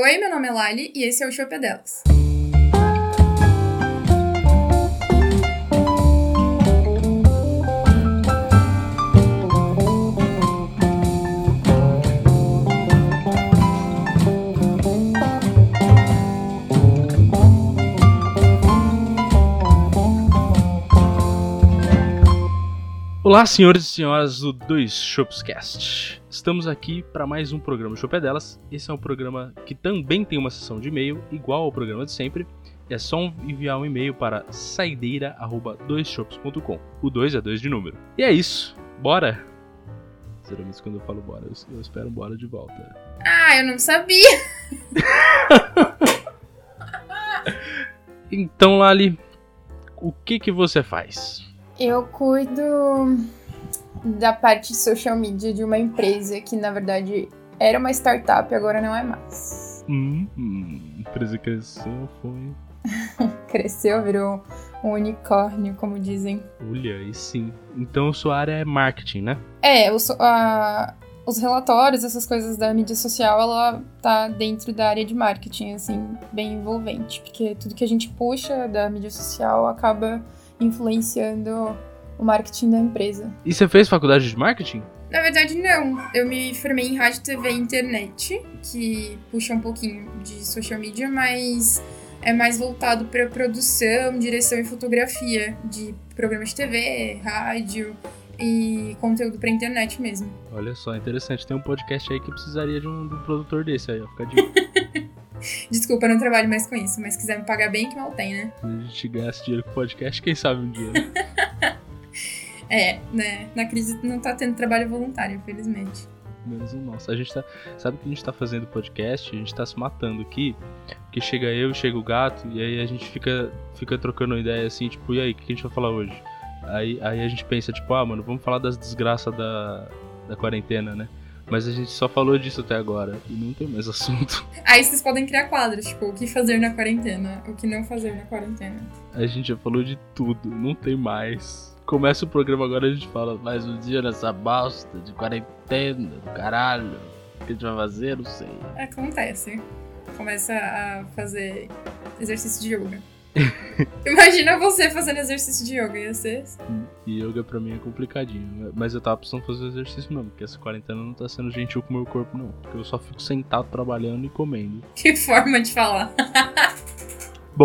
Oi, meu nome é Lali e esse é o Chope Delas. Olá, senhores e senhoras do Dois Shopscast. Estamos aqui para mais um programa Shop Delas. Esse é um programa que também tem uma sessão de e-mail, igual ao programa de sempre. É só enviar um e-mail para saideira@doisshops.com. O 2 é 2 de número. E é isso. Bora! Geralmente quando eu falo bora, eu, eu espero um bora de volta. Ah, eu não sabia! Então, Lali, o que que você faz? Eu cuido da parte social media de uma empresa que, na verdade, era uma startup e agora não é mais. Hum, hum, a empresa cresceu, foi. Cresceu, virou um unicórnio, como dizem. Olha, aí sim. Então sua área é marketing, né? É, o a- os relatórios, essas coisas da mídia social, ela tá dentro da área de marketing, assim, bem envolvente. Porque tudo que a gente puxa da mídia social acaba influenciando o marketing da empresa. E você fez faculdade de marketing? Na verdade, não. Eu me formei em rádio, TV e internet, que puxa um pouquinho de social media, mas é mais voltado para produção, direção e fotografia de programas de TV, rádio e conteúdo para internet mesmo. Olha só, interessante. Tem um podcast aí que precisaria de um, de um produtor desse aí, ó. Fica dica. Desculpa, eu não trabalho mais com isso, mas quiser me pagar bem, que mal tem, né? Se a gente ganhasse dinheiro com podcast, quem sabe um dia. né? É, né? Na crise não tá tendo trabalho voluntário, infelizmente. Menos o nosso. A gente tá. Sabe que a gente tá fazendo podcast? A gente tá se matando aqui. Porque chega eu, chega o gato, e aí a gente fica, fica trocando ideia assim, tipo, e aí, o que a gente vai falar hoje? Aí, aí a gente pensa, tipo, ah, mano, vamos falar das desgraças da, da quarentena, né? Mas a gente só falou disso até agora. E não tem mais assunto. Aí vocês podem criar quadros, tipo, o que fazer na quarentena, o que não fazer na quarentena. A gente já falou de tudo, não tem mais. Começa o programa agora a gente fala mais um dia nessa bosta de quarentena, do caralho. O que a gente vai fazer? Não sei. Acontece. Começa a fazer exercício de yoga. Imagina você fazendo exercício de yoga, ia ser. E yoga pra mim é complicadinho. Mas eu tava precisando fazer exercício mesmo, porque essa quarentena não tá sendo gentil com o meu corpo, não. Porque eu só fico sentado trabalhando e comendo. Que forma de falar.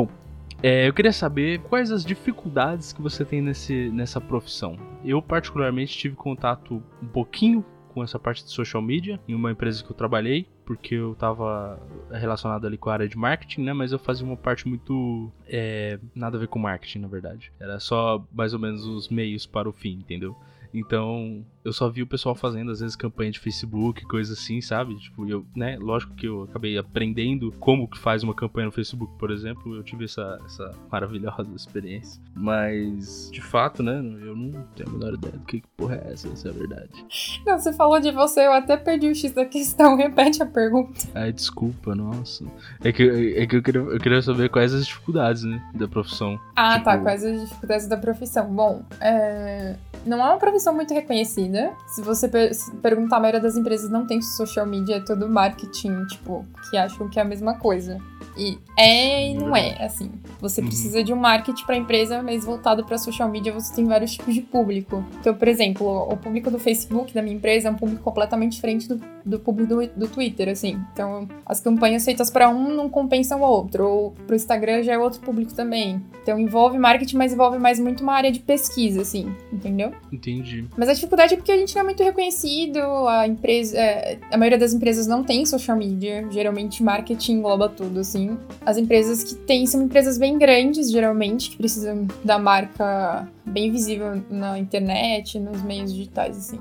É, eu queria saber quais as dificuldades que você tem nesse, nessa profissão. Eu, particularmente, tive contato um pouquinho com essa parte de social media em uma empresa que eu trabalhei, porque eu tava relacionado ali com a área de marketing, né? Mas eu fazia uma parte muito. é, nada a ver com marketing, na verdade. Era só mais ou menos os meios para o fim, entendeu? Então, eu só vi o pessoal fazendo, às vezes, campanha de Facebook, coisa assim, sabe? Tipo, eu, né? Lógico que eu acabei aprendendo como que faz uma campanha no Facebook, por exemplo. Eu tive essa, essa maravilhosa experiência. Mas, de fato, né? Eu não tenho a menor ideia do que, que porra é essa, essa é a verdade. Não, você falou de você, eu até perdi o X da questão. Repete a pergunta. Ai, desculpa, nossa. É que, é que eu, queria, eu queria saber quais as dificuldades, né? Da profissão. Ah, Tipo- tá. Quais as dificuldades da profissão? Bom, é, não é uma profissão muito reconhecida. Se você per- se perguntar, a maioria das empresas não tem social media, é todo marketing, tipo, que acham que é a mesma coisa. E é e não é, assim. Você Uhum. precisa de um marketing para empresa, mas voltado para social media você tem vários tipos de público. Então, por exemplo, o público do Facebook da minha empresa é um público completamente diferente do, do público do, do Twitter, assim. Então, as campanhas feitas para um não compensam o outro, ou pro Instagram já é outro público também. Então, envolve marketing, mas envolve mais muito uma área de pesquisa, assim, entendeu? Entendi. Mas a dificuldade é porque a gente não é muito reconhecido, a empresa, é, a maioria das empresas não tem social media, geralmente marketing engloba tudo, assim. As empresas que têm são empresas bem grandes, geralmente, que precisam da marca bem visível na internet, nos meios digitais, assim.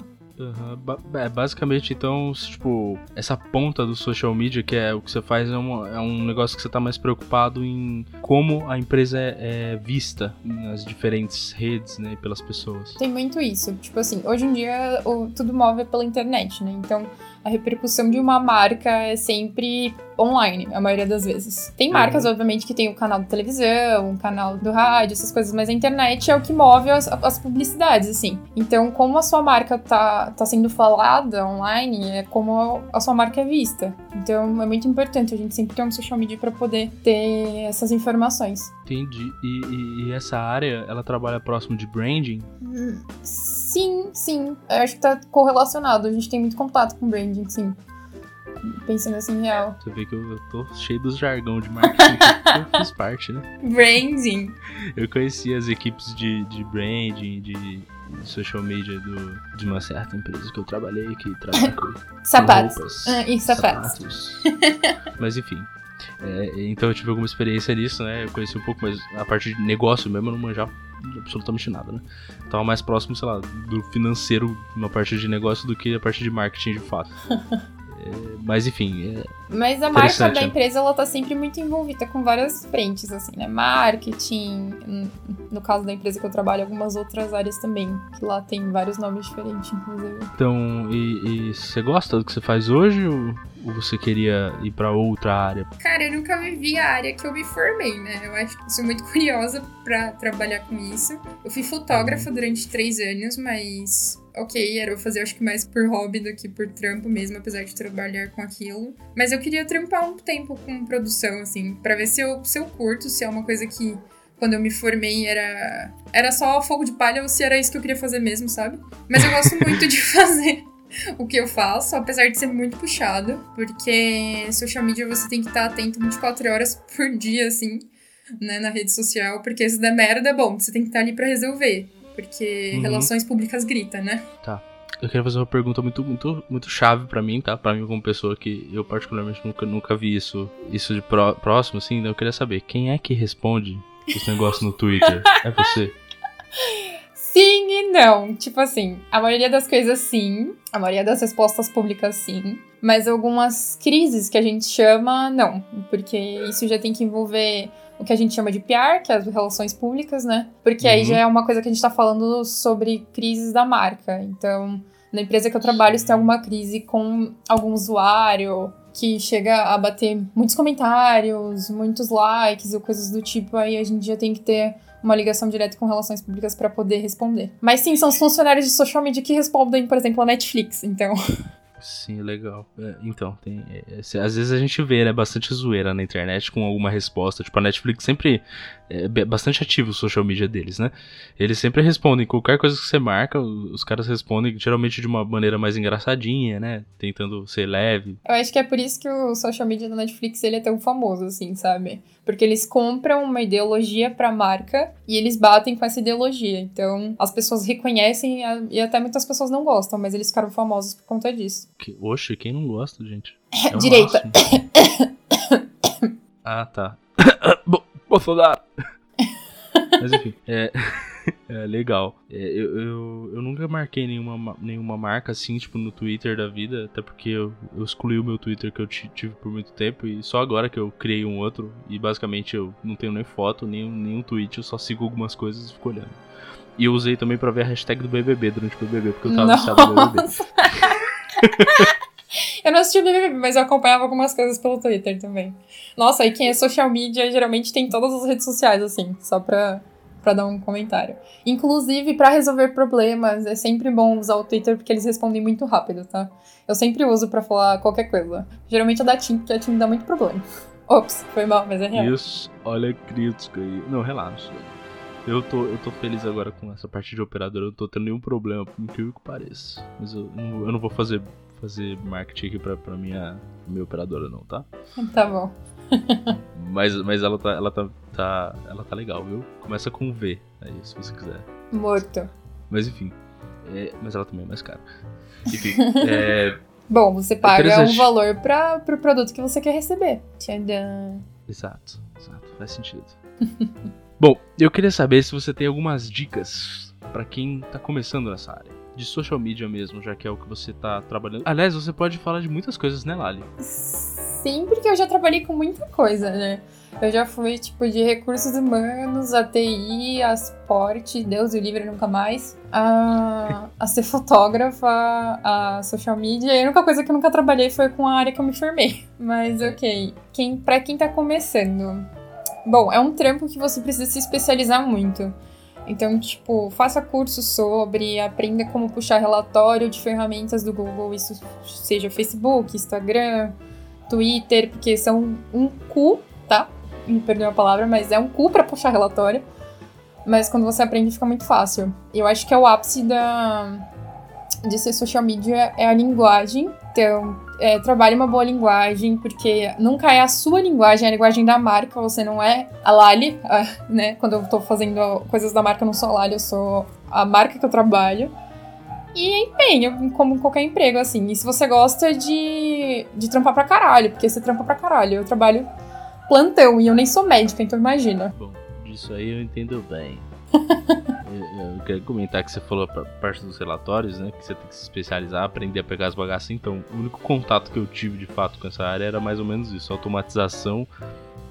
Ba- é, basicamente, então, tipo, essa ponta do social media, que é o que você faz, é um, é um negócio que você tá mais preocupado em como a empresa é, é vista nas diferentes redes, né, pelas pessoas. Tem muito isso. Tipo assim, hoje em dia o, tudo move pela internet, né? Então a repercussão de uma marca é sempre online, a maioria das vezes. Tem marcas, uhum. obviamente, que tem o canal de televisão, o canal do rádio, essas coisas, mas a internet é o que move as, as publicidades, assim. Então, como a sua marca tá, tá sendo falada online, é como a sua marca é vista. Então, é muito importante a gente sempre ter um social media para poder ter essas informações. Entendi. E, e, e, essa área, ela trabalha próximo de branding? Sim, sim. Eu acho que tá correlacionado. A gente tem muito contato com branding, sim pensando assim, real. Você vê que eu, eu tô cheio dos jargão de marketing que eu fiz parte, né? Branding. Eu conheci as equipes de, de branding, de, social media do, de uma certa empresa que eu trabalhei, que trabalha com, sapatos. Ah, e sapatos. sapatos. Mas enfim. É, então eu tive alguma experiência nisso, né? Eu conheci um pouco, mas a parte de negócio mesmo eu não manjava absolutamente nada, né? Tava mais próximo, sei lá, do financeiro na parte de negócio do que a parte de marketing de fato. É, mas enfim. É mas a marca da empresa ela tá sempre muito envolvida com várias frentes, assim, né? Marketing, no caso da empresa que eu trabalho, algumas outras áreas também, que lá tem vários nomes diferentes, inclusive. Então, e, e você gosta do que você faz hoje ou, ou você queria ir para outra área? Cara, eu nunca vivi a área que eu me formei, né? Eu acho que sou muito curiosa para trabalhar com isso. Eu fui fotógrafa uhum. durante três anos, mas ok, era eu fazer acho que mais por hobby do que por trampo mesmo, apesar de trabalhar com aquilo. Mas eu queria trampar um tempo com produção, assim, para ver se eu, se eu curto, se é uma coisa que quando eu me formei era era só fogo de palha ou se era isso que eu queria fazer mesmo, sabe? Mas eu gosto muito de fazer o que eu faço, apesar de ser muito puxado, porque social media você tem que estar atento 24 horas por dia, assim, né, na rede social, porque se der merda, bom, você tem que estar ali para resolver. Porque uhum. relações públicas grita, né? Tá. Eu queria fazer uma pergunta muito, muito, muito chave para mim, tá? Para mim como pessoa que eu particularmente nunca, nunca vi isso, isso de pró próximo, assim. Né? Eu queria saber quem é que responde os negócios no Twitter? É você? Sim e não. Tipo assim, a maioria das coisas sim, a maioria das respostas públicas sim, mas algumas crises que a gente chama não, porque isso já tem que envolver o que a gente chama de PR, que é as relações públicas, né? Porque uhum. aí já é uma coisa que a gente tá falando sobre crises da marca. Então, na empresa que eu trabalho, se tem alguma crise com algum usuário que chega a bater muitos comentários, muitos likes ou coisas do tipo, aí a gente já tem que ter uma ligação direta com relações públicas para poder responder. Mas sim, são os funcionários de social media que respondem, por exemplo, a Netflix, então. Sim, legal. É, então, tem. É, é, às vezes a gente vê, né, bastante zoeira na internet com alguma resposta. Tipo, a Netflix sempre é bastante ativo o social media deles, né? Eles sempre respondem. Qualquer coisa que você marca, os caras respondem geralmente de uma maneira mais engraçadinha, né? Tentando ser leve. Eu acho que é por isso que o social media da Netflix ele é tão famoso, assim, sabe? Porque eles compram uma ideologia pra marca e eles batem com essa ideologia. Então, as pessoas reconhecem e até muitas pessoas não gostam, mas eles ficaram famosos por conta disso. Que, oxe, quem não gosta, gente? É Direita. ah, tá. Bolsonaro! Mas enfim, é. É, legal. É, eu, eu, eu, nunca marquei nenhuma, nenhuma marca assim, tipo, no Twitter da vida, até porque eu, eu excluí o meu Twitter que eu tive por muito tempo e só agora que eu criei um outro e basicamente eu não tenho nem foto, nem, nem um tweet, eu só sigo algumas coisas e fico olhando. E eu usei também pra ver a hashtag do BBB durante o BBB, porque eu tava viciado no BBB. eu não assisti o BBB, mas eu acompanhava algumas coisas pelo Twitter também. Nossa, e quem é social media geralmente tem todas as redes sociais, assim, só pra para dar um comentário. Inclusive, para resolver problemas, é sempre bom usar o Twitter porque eles respondem muito rápido, tá? Eu sempre uso para falar qualquer coisa. Geralmente é da TIM, porque a TIM dá muito problema. Ops, foi mal, mas é real. Isso, olha a crítica aí. Não, relaxa. Eu tô, eu tô feliz agora com essa parte de operador. Eu não tô tendo nenhum problema, por incrível que pareça. Mas eu eu não vou fazer, fazer marketing aqui pra, pra minha, minha operadora, não, tá? Tá bom. mas, mas ela tá, ela tá, tá, ela tá legal, viu? Começa com V aí, se você quiser. Morto. Mas enfim. É, mas ela também é mais cara. Enfim. é, Bom, você paga um valor para pro produto que você quer receber. Tcharam. Exato, exato. Faz sentido. Bom, eu queria saber se você tem algumas dicas para quem tá começando nessa área. De social media mesmo, já que é o que você tá trabalhando. Aliás, você pode falar de muitas coisas, né, Lali? assim, porque eu já trabalhei com muita coisa, né? Eu já fui, tipo, de recursos humanos, a TI, a esporte, Deus o livre nunca mais, a, a ser fotógrafa, a social media. E a única coisa que eu nunca trabalhei foi com a área que eu me formei. Mas ok. Quem, pra quem tá começando. Bom, é um trampo que você precisa se especializar muito. Então, tipo, faça curso sobre, aprenda como puxar relatório de ferramentas do Google, isso seja Facebook, Instagram, Twitter, porque são um cu, tá? Me perdoe a palavra, mas é um cu para puxar relatório. Mas quando você aprende fica muito fácil. Eu acho que é o ápice da de ser social media é a linguagem. Então, é, trabalhe uma boa linguagem, porque nunca é a sua linguagem, é a linguagem da marca, você não é a Lali, né? Quando eu tô fazendo coisas da marca, eu não sou a Lali, eu sou a marca que eu trabalho. E empenho, como qualquer emprego, assim. E se você gosta de, de trampar pra caralho, porque você trampa pra caralho. Eu trabalho plantão e eu nem sou médica, então imagina. Bom, disso aí eu entendo bem. eu, eu quero comentar que você falou a parte dos relatórios, né? Que você tem que se especializar, aprender a pegar as bagaças. Então, o único contato que eu tive de fato com essa área era mais ou menos isso: automatização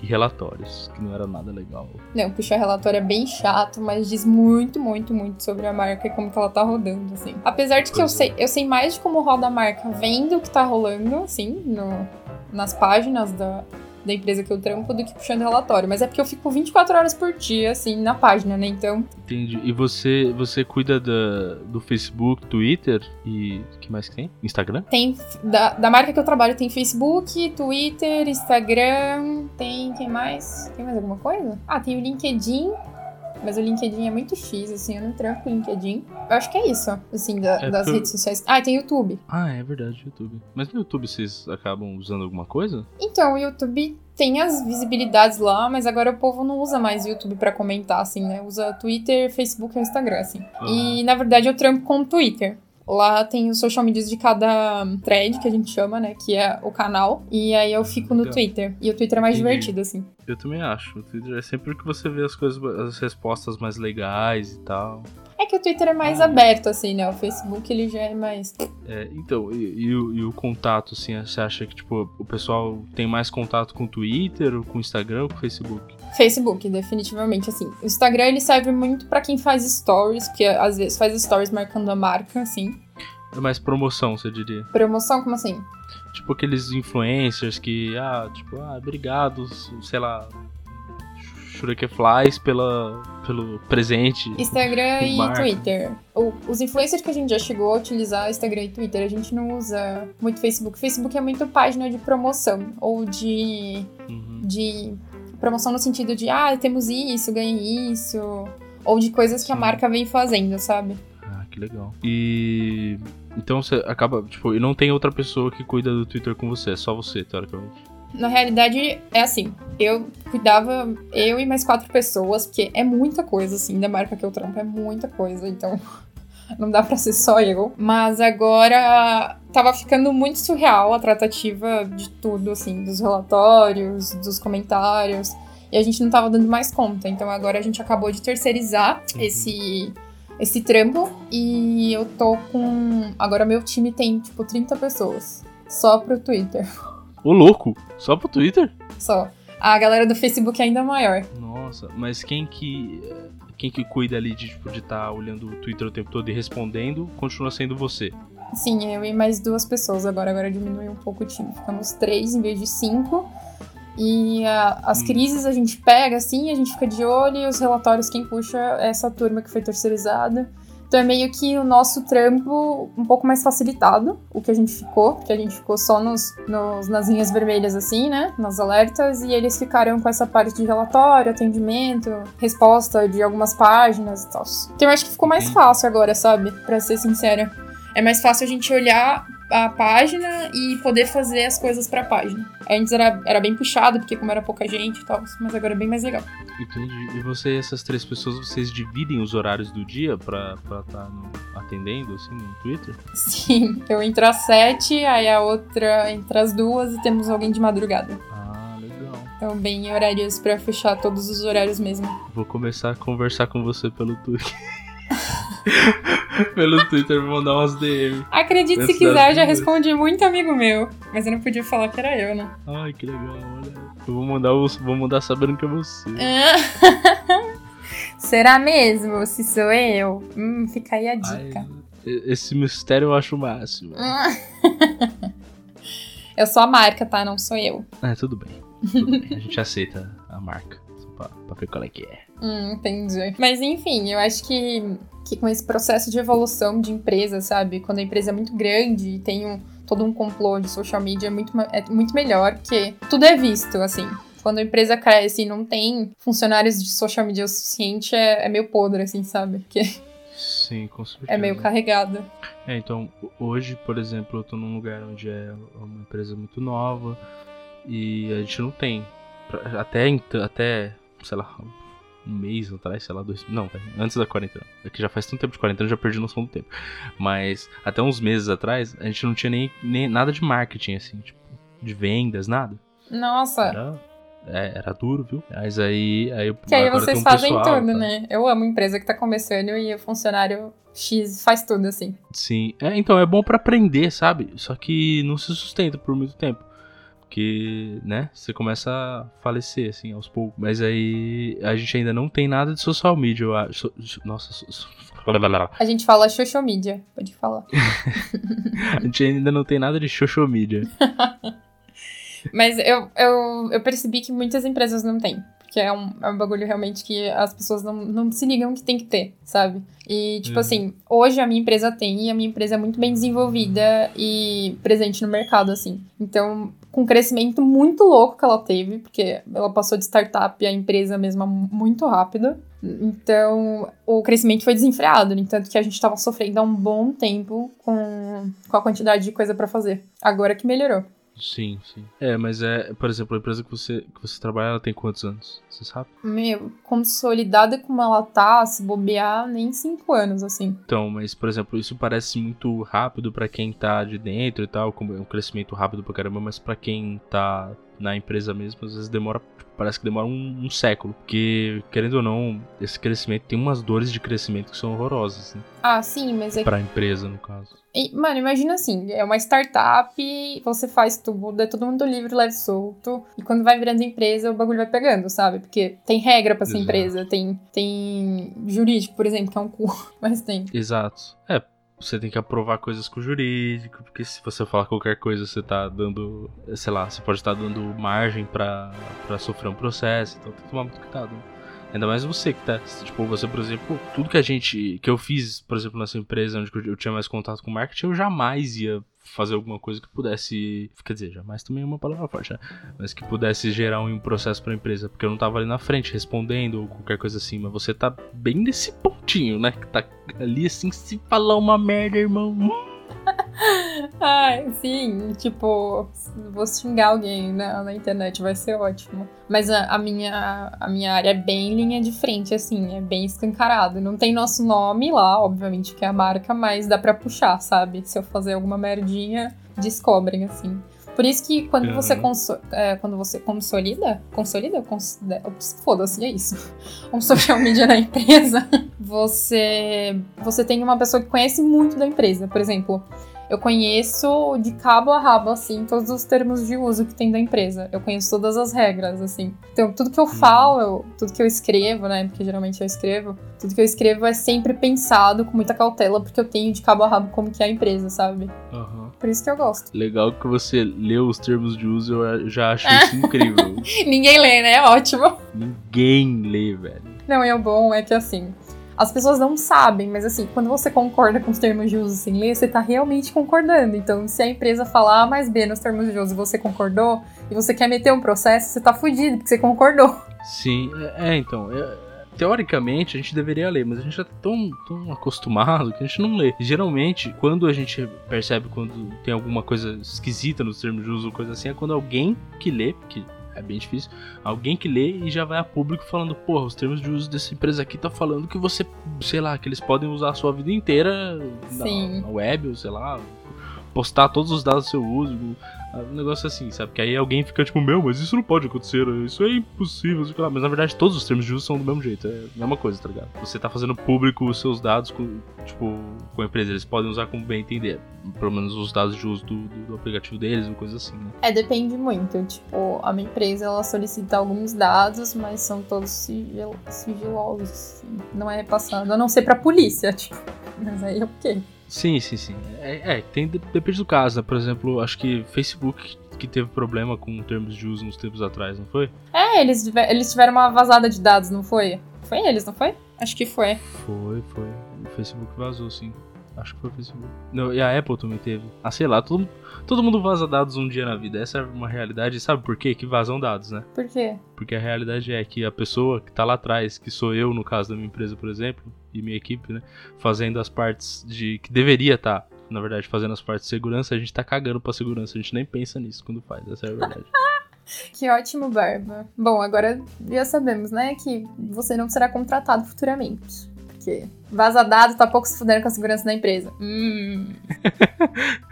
e relatórios, que não era nada legal. Não, puxar relatório é bem chato, mas diz muito, muito, muito sobre a marca e como que ela tá rodando, assim. Apesar de que eu sei, eu sei mais de como roda a marca vendo o que tá rolando, assim, no, nas páginas da, da empresa que eu trampo do que puxando relatório. Mas é porque eu fico 24 horas por dia, assim, na página, né? Então. Entendi. E você, você cuida da, do Facebook, Twitter e. Que mais que tem? Instagram? Tem. Da, da marca que eu trabalho tem Facebook, Twitter, Instagram. Tem. Quem mais? Tem mais alguma coisa? Ah, tem o LinkedIn. Mas o LinkedIn é muito X, assim, eu não tranco o LinkedIn. Eu acho que é isso, assim, da, é das redes sociais. Ah, tem YouTube. Ah, é verdade, YouTube. Mas no YouTube vocês acabam usando alguma coisa? Então, o YouTube tem as visibilidades lá, mas agora o povo não usa mais o YouTube para comentar, assim, né? Usa Twitter, Facebook e Instagram, assim. E, na verdade, eu trampo com o Twitter. Lá tem os social medias de cada thread, que a gente chama, né? Que é o canal. E aí eu fico no Twitter. E o Twitter é mais Entendi. divertido, assim. Eu também acho. O Twitter é sempre que você vê as coisas, as respostas mais legais e tal. É que o Twitter é mais ah. aberto, assim, né? O Facebook ele já é mais. É, então, e, e, o, e, o, contato, assim, você acha que, tipo, o pessoal tem mais contato com o Twitter, ou com o Instagram, ou com o Facebook? Facebook, definitivamente, assim. O Instagram ele serve muito para quem faz stories, porque às vezes faz stories marcando a marca, assim. É mais promoção, você diria. Promoção, como assim? Tipo aqueles influencers que, ah, tipo, ah, obrigado, sei lá, Shureke Flies pela, pelo presente. Instagram e marca. Twitter. O, os influencers que a gente já chegou a utilizar Instagram e Twitter, a gente não usa muito Facebook. Facebook é muito página de promoção ou de. Uhum. de promoção no sentido de, ah, temos isso, ganhe isso. Ou de coisas que a marca vem fazendo, sabe? Ah, que legal. E. Então você acaba, tipo, e não tem outra pessoa que cuida do Twitter com você, é só você, teoricamente. Na realidade, é assim, eu cuidava, eu e mais quatro pessoas, porque é muita coisa, assim, da marca que eu trampo, é muita coisa, então não dá pra ser só eu. Mas agora tava ficando muito surreal a tratativa de tudo, assim, dos relatórios, dos comentários, e a gente não tava dando mais conta, então agora a gente acabou de terceirizar uhum. esse esse trampo e eu tô com. Agora meu time tem tipo 30 pessoas. Só pro Twitter. Ô, louco! Só pro Twitter? Só. A galera do Facebook é ainda maior. Nossa, mas quem que. Quem que cuida ali de tipo, estar tá olhando o Twitter o tempo todo e respondendo continua sendo você? Sim, eu e mais duas pessoas agora. Agora diminuiu um pouco o time. Ficamos três em vez de cinco. E a, as hum. crises a gente pega assim, a gente fica de olho e os relatórios quem puxa é essa turma que foi terceirizada. Então é meio que o nosso trampo um pouco mais facilitado, o que a gente ficou, porque a gente ficou só nos, nos, nas linhas vermelhas, assim, né? Nas alertas, e eles ficaram com essa parte de relatório, atendimento, resposta de algumas páginas e tal. Então eu acho que ficou mais fácil agora, sabe? Pra ser sincera. É mais fácil a gente olhar a página e poder fazer as coisas pra página. Antes era, era bem puxado, porque como era pouca gente e tal, mas agora é bem mais legal. Entendi. E você, essas três pessoas, vocês dividem os horários do dia pra estar tá atendendo, assim, no Twitter? Sim, eu entro às sete, aí a outra entra às duas e temos alguém de madrugada. Ah, legal. Então, bem horários pra fechar todos os horários mesmo. Vou começar a conversar com você pelo Twitter. Pelo Twitter, me mandar umas DM. Acredite se quiser, eu já respondi muito amigo meu. Mas eu não podia falar que era eu, né? Ai, que legal, olha. Eu vou mandar, vou mandar sabendo que é você. Será mesmo? Se sou eu? Hum, fica aí a dica. Ai, esse mistério eu acho o máximo. eu sou a marca, tá? Não sou eu. É, tudo bem. Tudo bem. A gente aceita a marca. Só pra, pra ver qual é que é. Hum, entendi. Mas enfim, eu acho que, que com esse processo de evolução de empresa, sabe? Quando a empresa é muito grande e tem um, todo um complô de social media, é muito, é muito melhor, porque tudo é visto, assim. Quando a empresa cresce e não tem funcionários de social media o suficiente, é, é meio podre, assim, sabe? Porque Sim, com certeza. É meio carregada. É, então, hoje, por exemplo, eu tô num lugar onde é uma empresa muito nova e a gente não tem. Até, até sei lá, um mês atrás, sei lá, dois. Não, antes da quarentena. É que já faz tanto tempo de quarentena, já perdi noção do tempo. Mas até uns meses atrás, a gente não tinha nem, nem nada de marketing, assim, tipo, de vendas, nada. Nossa. Era, é, era duro, viu? Mas aí. aí que aí vocês um fazem pessoal, tudo, tá? né? Eu amo empresa que tá começando e o funcionário X faz tudo, assim. Sim. É, então, é bom para aprender, sabe? Só que não se sustenta por muito tempo. Porque, né, você começa a falecer, assim, aos poucos. Mas aí a gente ainda não tem nada de social media, eu acho. Nossa, a gente fala social media, pode falar. a gente ainda não tem nada de social media. Mas eu, eu, eu percebi que muitas empresas não têm que é um, é um bagulho realmente que as pessoas não, não se ligam que tem que ter, sabe? E, tipo uhum. assim, hoje a minha empresa tem e a minha empresa é muito bem desenvolvida e presente no mercado, assim. Então, com um crescimento muito louco que ela teve, porque ela passou de startup a empresa mesmo muito rápido. Então, o crescimento foi desenfreado, no entanto que a gente estava sofrendo há um bom tempo com, com a quantidade de coisa para fazer. Agora que melhorou. Sim, sim. É, mas é, por exemplo, a empresa que você, que você trabalha, ela tem quantos anos? Você sabe? Meu, consolidada como ela tá, se bobear, nem cinco anos, assim. Então, mas, por exemplo, isso parece muito rápido para quem tá de dentro e tal, como é um crescimento rápido pra caramba, mas para quem tá na empresa mesmo, às vezes demora parece que demora um, um, século. Porque, querendo ou não, esse crescimento tem umas dores de crescimento que são horrorosas. Né? Ah, sim, mas é. Pra empresa, no caso. E, mano, imagina assim: é uma startup, você faz tudo, é todo mundo livre, leve solto. E quando vai virando empresa, o bagulho vai pegando, sabe? Porque tem regra pra ser Exato. empresa, tem, tem jurídico, por exemplo, que é um cu, mas tem. Exato. É, você tem que aprovar coisas com o jurídico, porque se você falar qualquer coisa, você tá dando, sei lá, você pode estar dando margem para sofrer um processo, então tem que tomar muito cuidado. Né? Ainda mais você que tá, tipo, você, por exemplo, tudo que a gente, que eu fiz, por exemplo, nessa empresa onde eu tinha mais contato com marketing, eu jamais ia fazer alguma coisa que pudesse, quer dizer, jamais também é uma palavra forte, né? mas que pudesse gerar um processo para a empresa, porque eu não tava ali na frente respondendo ou qualquer coisa assim, mas você tá bem nesse pontinho, né? Que tá ali assim, se falar uma merda, irmão. Ai, sim, tipo, vou xingar alguém na, na internet, vai ser ótimo. Mas a, a, minha, a minha área é bem linha de frente, assim, é bem escancarado. Não tem nosso nome lá, obviamente, que é a marca, mas dá pra puxar, sabe? Se eu fazer alguma merdinha, descobrem, assim. Por isso que quando uhum. você é, quando você consolida, consolida, cons foda-se, é isso. Um social media na empresa, você você tem uma pessoa que conhece muito da empresa. Por exemplo, eu conheço de cabo a rabo, assim, todos os termos de uso que tem da empresa. Eu conheço todas as regras, assim. Então, tudo que eu uhum. falo, tudo que eu escrevo, né? Porque geralmente eu escrevo, tudo que eu escrevo é sempre pensado com muita cautela, porque eu tenho de cabo a rabo como que é a empresa, sabe? Uhum. Por isso que eu gosto. Legal que você leu os termos de uso, eu já acho isso incrível. Ninguém lê, né? Ótimo. Ninguém lê, velho. Não, e o bom é que assim, as pessoas não sabem, mas assim, quando você concorda com os termos de uso sem ler, você tá realmente concordando. Então, se a empresa falar A mais B nos termos de uso e você concordou, e você quer meter um processo, você tá fudido, porque você concordou. Sim, é, é então. É, teoricamente a gente deveria ler, mas a gente já tá tão, tão acostumado que a gente não lê. Geralmente, quando a gente percebe quando tem alguma coisa esquisita nos termos de uso, coisa assim, é quando alguém que lê, que é bem difícil. Alguém que lê e já vai a público falando, porra, os termos de uso dessa empresa aqui tá falando que você, sei lá, que eles podem usar a sua vida inteira na, na web, ou sei lá, postar todos os dados do seu uso, um negócio assim, sabe? Que aí alguém fica tipo, meu, mas isso não pode acontecer, isso é impossível. Mas na verdade todos os termos de uso são do mesmo jeito, é a mesma coisa, tá ligado? Você tá fazendo público os seus dados com, tipo, com a empresa, eles podem usar como bem entender. Pelo menos os dados de uso do, do, do aplicativo deles, uma coisa assim, né? É, depende muito. Tipo, a minha empresa ela solicita alguns dados, mas são todos sigil sigilosos. Não é repassado, a não ser pra polícia, tipo. Mas aí ok. Sim, sim, sim. É, é tem, depende do caso, né? Por exemplo, acho que Facebook que teve problema com termos de uso uns tempos atrás, não foi? É, eles, eles tiveram uma vazada de dados, não foi? Foi eles, não foi? Acho que foi. Foi, foi. O Facebook vazou, sim. Acho que foi o Facebook. Não, e a Apple também teve. Ah, sei lá, todo, todo mundo vaza dados um dia na vida. Essa é uma realidade. Sabe por quê? Que vazam dados, né? Por quê? Porque a realidade é que a pessoa que tá lá atrás, que sou eu no caso da minha empresa, por exemplo, e minha equipe, né? Fazendo as partes de. que deveria estar. Tá, na verdade, fazendo as partes de segurança, a gente tá cagando pra segurança. A gente nem pensa nisso quando faz. Essa é a verdade. Que ótimo, Barba. Bom, agora já sabemos, né, que você não será contratado futuramente. Porque vaza dado tá pouco se fudendo com a segurança da empresa. Hum.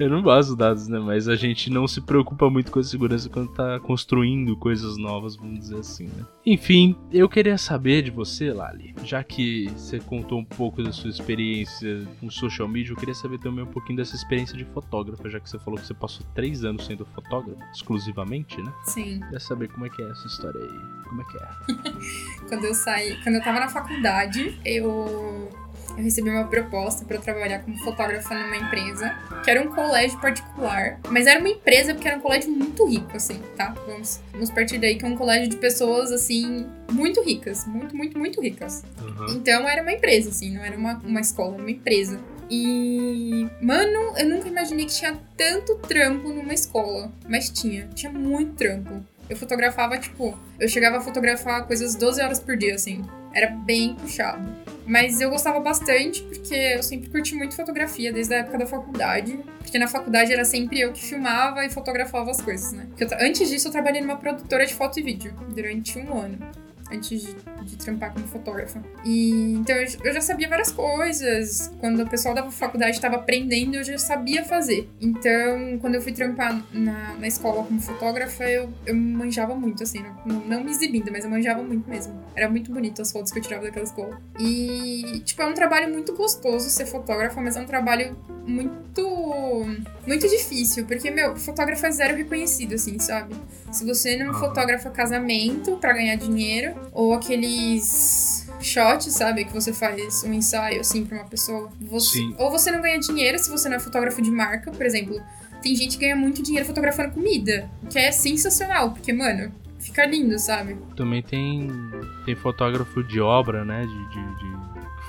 Eu não vazo dados, né? Mas a gente não se preocupa muito com a segurança quando tá construindo coisas novas, vamos dizer assim, né? Enfim, eu queria saber de você, Lali, já que você contou um pouco da sua experiência com social media, eu queria saber também um pouquinho dessa experiência de fotógrafa, já que você falou que você passou três anos sendo fotógrafa, exclusivamente, né? Sim. Queria saber como é que é essa história aí. Como é que é? quando eu saí, quando eu tava na faculdade, eu eu recebi uma proposta para trabalhar como fotógrafa numa empresa, que era um colégio particular, mas era uma empresa porque era um colégio muito rico, assim, tá? Vamos, vamos partir daí que é um colégio de pessoas, assim, muito ricas, muito, muito, muito ricas. Uhum. Então era uma empresa, assim, não era uma, uma escola, era uma empresa. E, mano, eu nunca imaginei que tinha tanto trampo numa escola, mas tinha, tinha muito trampo. Eu fotografava, tipo, eu chegava a fotografar coisas 12 horas por dia, assim. Era bem puxado. Mas eu gostava bastante porque eu sempre curti muito fotografia desde a época da faculdade. Porque na faculdade era sempre eu que filmava e fotografava as coisas, né? Eu, antes disso eu trabalhei numa produtora de foto e vídeo durante um ano antes de, de trampar como fotógrafa. E então eu, eu, já sabia várias coisas. Quando o pessoal da faculdade estava aprendendo, eu já sabia fazer. Então, quando eu fui trampar na, na escola como fotógrafa, eu, eu manjava muito, assim, não, não me exibindo, mas eu manjava muito mesmo. Era muito bonito as fotos que eu tirava daquela escola. E, tipo, é um trabalho muito gostoso ser fotógrafa, mas é um trabalho muito. muito difícil, porque, meu, fotógrafo é zero reconhecido, assim, sabe? Se você não fotografa casamento para ganhar dinheiro, ou aqueles shots, sabe? Que você faz um ensaio, assim, pra uma pessoa. Você, Sim. ou você não ganha dinheiro se você não é fotógrafo de marca, por exemplo. Tem gente que ganha muito dinheiro fotografando comida, que é sensacional, porque, mano, fica lindo, sabe? Também tem, tem fotógrafo de obra, né? de, de, de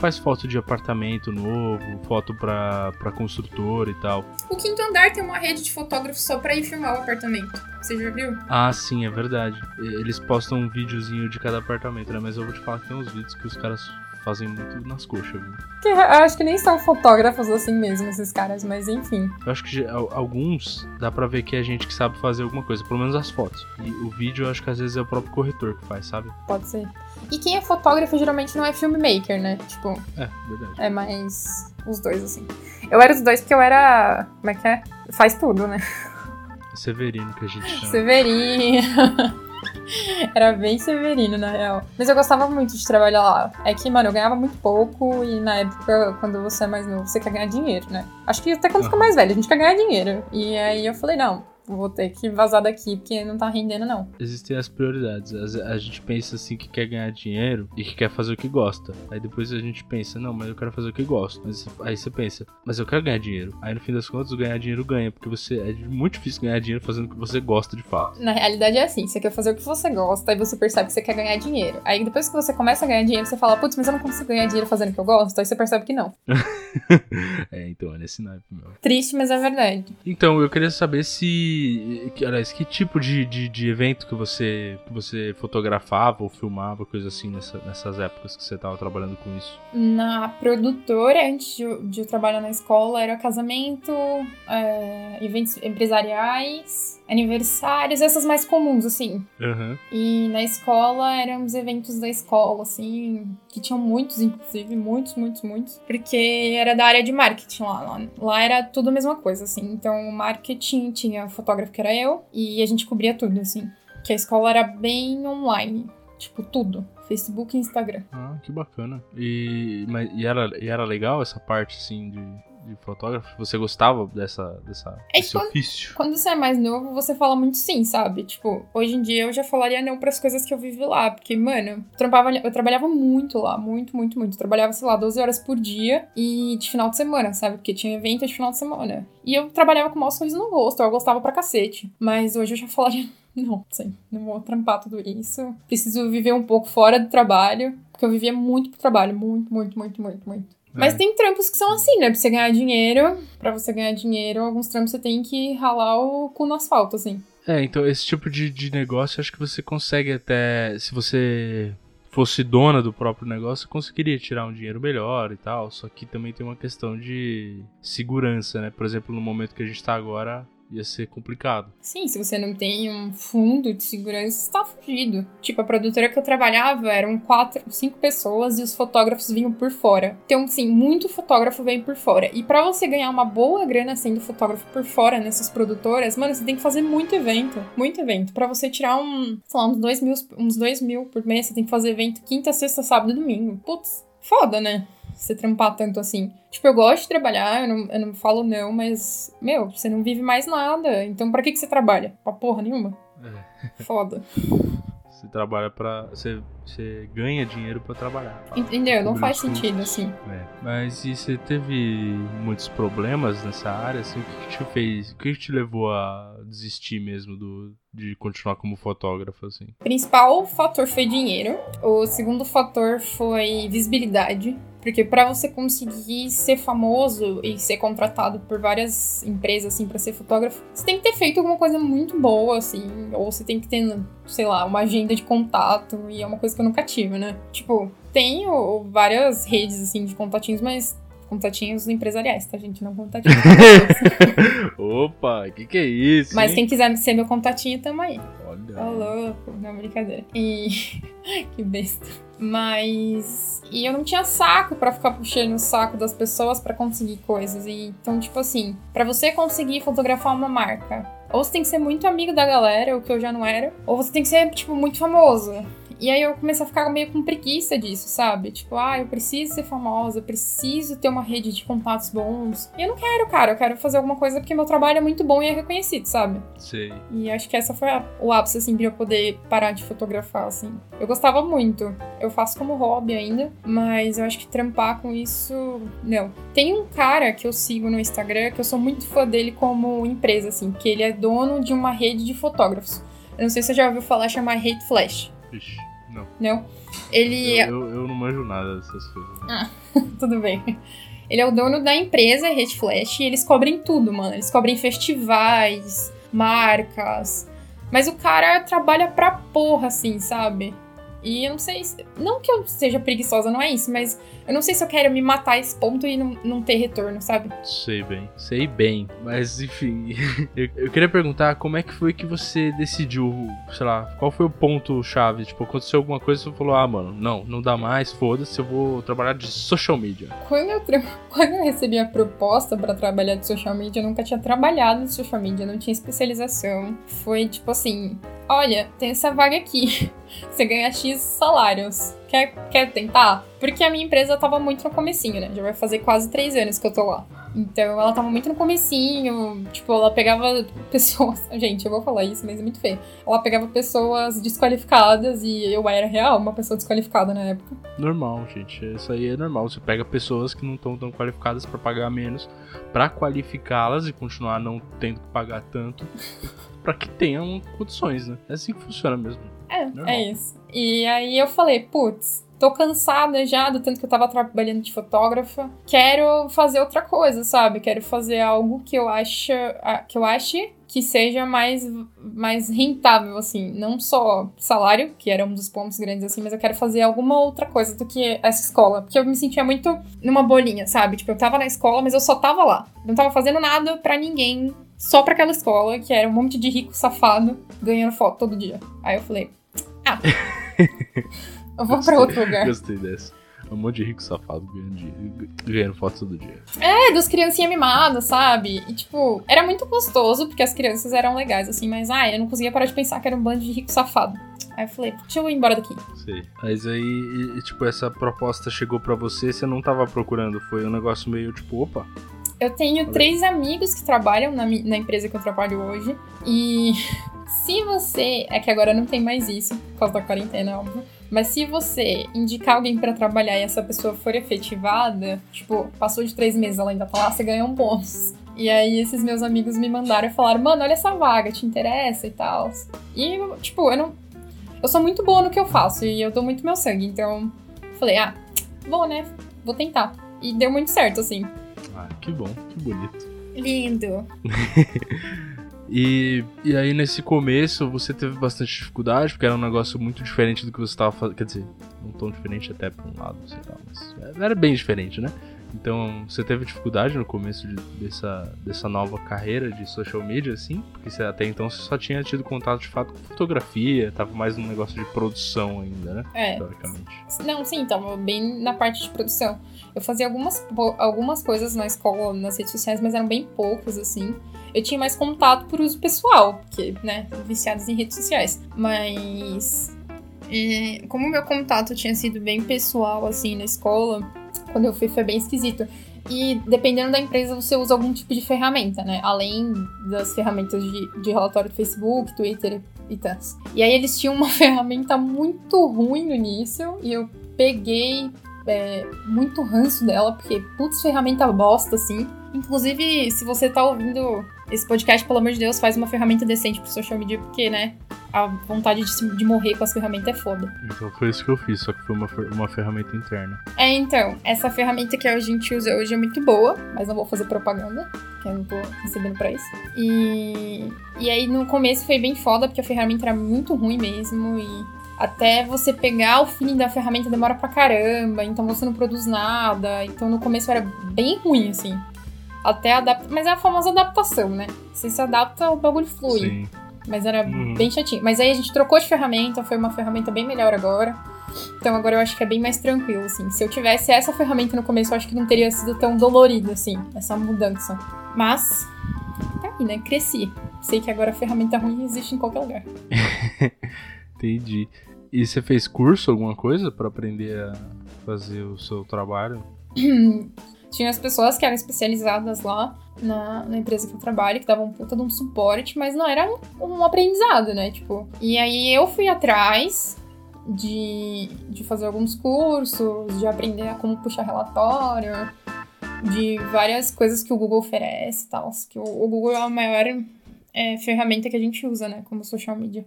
faz foto de apartamento novo, foto pra, pra construtor e tal. O quinto andar tem uma rede de fotógrafos só pra ir filmar o apartamento. Você já viu? Ah, sim, é verdade. Eles postam um videozinho de cada apartamento, né? Mas eu vou te falar que tem uns vídeos que os caras fazem muito nas coxas, viu? Que, eu acho que nem são fotógrafos assim mesmo, esses caras, mas enfim. Eu acho que alguns dá pra ver que é gente que sabe fazer alguma coisa, pelo menos as fotos. E o vídeo eu acho que às vezes é o próprio corretor que faz, sabe? Pode ser. E quem é fotógrafo geralmente não é filmmaker, né? Tipo. É, verdade. É mais os dois, assim. Eu era os dois porque eu era. Como é que é? Faz tudo, né? Severino que a gente chama. Severino. Era bem severino, na real. Mas eu gostava muito de trabalhar lá. É que, mano, eu ganhava muito pouco e na época, quando você é mais novo, você quer ganhar dinheiro, né? Acho que até quando fica mais velho, a gente quer ganhar dinheiro. E aí eu falei, não, vou ter que vazar daqui porque não tá rendendo, não. Existem as prioridades. A, gente pensa assim que quer ganhar dinheiro e que quer fazer o que gosta. Aí depois a gente pensa, não, mas eu quero fazer o que gosto. Mas aí você pensa, mas eu quero ganhar dinheiro. Aí no fim das contas, ganhar dinheiro ganha, porque você é muito difícil ganhar dinheiro fazendo o que você gosta de fato. Na realidade é assim, você quer fazer o que você gosta, aí você percebe que você quer ganhar dinheiro. Aí depois que você começa a ganhar dinheiro, você fala, putz, mas eu não consigo ganhar dinheiro fazendo o que eu gosto, aí você percebe que não. é, então é nesse naipe, meu. Triste, mas é verdade. Então, eu queria saber se. Aliás, que tipo de, de, de, evento que você, que você fotografava ou filmava, coisa assim, nessa, nessas épocas que você estava trabalhando com isso? Na produtora, antes de, de eu trabalhar na escola, era casamento, é, eventos empresariais, aniversários, essas mais comuns, assim. Uhum. E na escola eram os eventos da escola, assim, que tinham muitos, inclusive, muitos, muitos, muitos. Porque era da área de marketing lá. Lá, lá era tudo a mesma coisa, assim. Então, o marketing tinha fotógrafo que era eu, e a gente cobria tudo, assim. Que a escola era bem online. Tipo, tudo. Facebook e Instagram. Ah, que bacana. E, mas, e, era, e era legal essa parte, assim, de, de fotógrafo? Você gostava dessa, dessa, É desse quando- ofício? Quando você é mais novo, você fala muito sim, sabe? Tipo, hoje em dia eu já falaria não pras coisas que eu vivi lá. Porque, mano, eu trabalhava, eu trabalhava muito lá. Muito, muito, muito. Eu trabalhava, sei lá, 12 horas por dia. E de final de semana, sabe? Porque tinha evento de final de semana. E eu trabalhava com o maior sorriso no rosto. Eu gostava pra cacete. Mas hoje eu já falaria não, sim. Não vou trampar tudo isso. Preciso viver um pouco fora do trabalho. Porque eu vivia muito pro trabalho. Muito, muito, muito, muito, muito. Mas É. tem trampos que são assim, né? Pra você ganhar dinheiro, pra você ganhar dinheiro, alguns trampos você tem que ralar o cu no asfalto, assim. É, então esse tipo de, de negócio acho que você consegue até. Se você fosse dona do próprio negócio, você conseguiria tirar um dinheiro melhor e tal. Só que também tem uma questão de segurança, né? Por exemplo, no momento que a gente tá agora, ia ser complicado. Sim, se você não tem um fundo de segurança, você tá fugido. Tipo, a produtora que eu trabalhava eram quatro, cinco pessoas e os fotógrafos vinham por fora. Então, sim, muito fotógrafo vem por fora. E pra você ganhar uma boa grana sendo fotógrafo por fora nessas produtoras, mano, você tem que fazer muito evento. Muito evento. Pra você tirar um, sei lá, uns dois mil, uns dois mil por mês, você tem que fazer evento quinta, sexta, sábado e domingo. Putz, foda, né? Você trampar tanto assim. Tipo, eu gosto de trabalhar, eu não, eu não falo não, mas, meu, você não vive mais nada. Então, pra que, que você trabalha? Pra porra nenhuma. Foda. Você trabalha pra. Você, você ganha dinheiro pra trabalhar. Entendeu? Não faz os custos. sentido, assim. É. Mas e você teve muitos problemas nessa área? Assim, o que, que te fez? O que, que te levou a desistir mesmo do, de continuar como fotógrafo, assim? O principal fator foi dinheiro. O segundo fator foi visibilidade. Porque pra você conseguir ser famoso e ser contratado por várias empresas, assim, pra ser fotógrafo, você tem que ter feito alguma coisa muito boa, assim. Ou você tem que ter, sei lá, uma agenda de contato. E é uma coisa que eu nunca tive, né? Tipo, tenho várias redes, assim, de contatinhos, mas contatinhos empresariais, tá, gente? Não contatinhos. Opa, que que é isso? mas hein? quem quiser ser meu contatinho, tamo aí. Olha. Ô, louco, não, brincadeira. E. que besta. Mas. E eu não tinha saco pra ficar puxando o saco das pessoas pra conseguir coisas. E, então, tipo assim, pra você conseguir fotografar uma marca, ou você tem que ser muito amigo da galera, o que eu já não era, ou você tem que ser, tipo, muito famoso. E aí eu comecei a ficar meio com preguiça disso, sabe? Tipo, ah, eu preciso ser famosa, eu preciso ter uma rede de contatos bons. E eu não quero, cara, eu quero fazer alguma coisa porque meu trabalho é muito bom e é reconhecido, sabe? Sei. E acho que essa foi a- o ápice, assim, de eu poder parar de fotografar, assim. Eu gostava muito. Eu faço como hobby ainda, mas eu acho que trampar com isso, não. Tem um cara que eu sigo no Instagram, que eu sou muito fã dele como empresa, assim, que ele é dono de uma rede de fotógrafos. Eu não sei se você já ouviu falar, chama Hate Flash. Ixi, não. Não? Ele Eu, eu, eu não manjo nada dessas coisas. Tudo bem. Ele é o dono da empresa Red Flash e eles cobrem tudo, mano. Eles cobrem festivais, marcas. Mas o cara trabalha pra porra, assim, sabe? E eu não sei. se- Não que eu seja preguiçosa, não é isso, mas eu não sei se eu quero me matar a esse ponto e não, não ter retorno, sabe? Sei bem. Sei bem. Mas enfim. eu, eu queria perguntar como é que foi que você decidiu, sei lá, qual foi o ponto-chave? Tipo, aconteceu alguma coisa e você falou, ah, mano, não, não dá mais, foda-se, eu vou trabalhar de social media. Quando eu, tra- quando eu recebi a proposta pra trabalhar de social media, eu nunca tinha trabalhado de social media, não tinha especialização. Foi tipo assim: olha, tem essa vaga aqui. Você ganha X salários. Quer, quer tentar? Porque a minha empresa tava muito no comecinho, né? Já vai fazer quase três anos que eu tô lá. Então ela tava muito no comecinho, tipo, ela pegava pessoas. Gente, eu vou falar isso, mas é muito feio. Ela pegava pessoas desqualificadas e eu era real, uma pessoa desqualificada na época. Normal, gente. Isso aí é normal. Você pega pessoas que não estão tão qualificadas pra pagar menos, pra qualificá-las e continuar não tendo que pagar tanto, pra que tenham condições, né? É assim que funciona mesmo. É, Normal. é isso. E aí eu falei, putz, tô cansada já do tanto que eu tava trabalhando de fotógrafa. Quero fazer outra coisa, sabe? Quero fazer algo que eu ache, ah, que eu ache que seja mais, mais rentável, assim. Não só salário, que era um dos pontos grandes, assim, mas eu quero fazer alguma outra coisa do que essa escola. Porque eu me sentia muito numa bolinha, sabe? Tipo, eu tava na escola, mas eu só tava lá. Não tava fazendo nada para ninguém, só pra aquela escola, que era um monte de rico safado ganhando foto todo dia. Aí eu falei, ah, eu vou pra outro lugar. Gostei dessa. Um monte de rico safado ganhando, ganhando foto todo dia. É, dos criancinhas mimadas, sabe? E, tipo, era muito gostoso, porque as crianças eram legais, assim, mas, ai, eu não conseguia parar de pensar que era um bando de rico safado. Aí eu falei, deixa eu ir embora daqui. Sei. Mas aí, e, tipo, essa proposta chegou para você, você não tava procurando, foi um negócio meio, tipo, opa, eu tenho três amigos que trabalham na, na, empresa que eu trabalho hoje. E se você. É que agora não tem mais isso, por causa da quarentena, óbvio. Mas se você indicar alguém para trabalhar e essa pessoa for efetivada, tipo, passou de três meses, ela ainda tá lá, você ganha um bônus. E aí esses meus amigos me mandaram e falaram, mano, olha essa vaga, te interessa e tal. E, tipo, eu não. Eu sou muito boa no que eu faço e eu dou muito meu sangue, então falei, ah, bom, né? Vou tentar. E deu muito certo, assim. Ah, que bom, que bonito. Lindo. E, e aí, nesse começo, você teve bastante dificuldade, porque era um negócio muito diferente do que você estava fazendo. Quer dizer, não tão diferente até por um lado, sei lá, mas era bem diferente, né? Então, você teve dificuldade no começo de, dessa, dessa nova carreira de social media, assim? Porque você, até então você só tinha tido contato de fato com fotografia, tava mais num negócio de produção ainda, né? É. Teoricamente. Não, sim, tava bem na parte de produção. Eu fazia algumas, algumas coisas na escola, nas redes sociais, mas eram bem poucas, assim eu tinha mais contato por uso pessoal, porque, né, viciados em redes sociais. Mas. É, como o meu contato tinha sido bem pessoal, assim, na escola, quando eu fui foi bem esquisito. E dependendo da empresa, você usa algum tipo de ferramenta, né? Além das ferramentas de, de relatório do Facebook, Twitter e tantos. E aí eles tinham uma ferramenta muito ruim no início, e eu peguei é, muito ranço dela, porque putz, ferramenta bosta, assim. Inclusive, se você tá ouvindo esse podcast, pelo amor de Deus, faz uma ferramenta decente pro social media, porque, né, a vontade de, de morrer com as ferramentas é foda. Então foi isso que eu fiz, só que foi uma, uma ferramenta interna. É, então, essa ferramenta que a gente usa hoje é muito boa, mas não vou fazer propaganda, que eu não tô recebendo pra isso. E, e aí no começo foi bem foda, porque a ferramenta era muito ruim mesmo, e até você pegar o feeling da ferramenta demora pra caramba, então você não produz nada. Então no começo era bem ruim, assim. Até adaptar. Mas é a famosa adaptação, né? Você se adapta, o bagulho flui. Sim. Mas era uhum. bem chatinho. Mas aí a gente trocou de ferramenta, foi uma ferramenta bem melhor agora. Então agora eu acho que é bem mais tranquilo, assim. Se eu tivesse essa ferramenta no começo, eu acho que não teria sido tão dolorido, assim, essa mudança. Mas, tá aí, né? Cresci. Sei que agora a ferramenta ruim existe em qualquer lugar. Entendi. E você fez curso, alguma coisa, para aprender a fazer o seu trabalho? Tinha as pessoas que eram especializadas lá na, na, empresa que eu trabalho, que davam um puta de um suporte, mas não era um, um aprendizado, né? Tipo, e aí eu fui atrás de, de fazer alguns cursos, de aprender a como puxar relatório, de várias coisas que o Google oferece e tal. Que o, o, Google é a maior é, ferramenta que a gente usa, né? Como social media.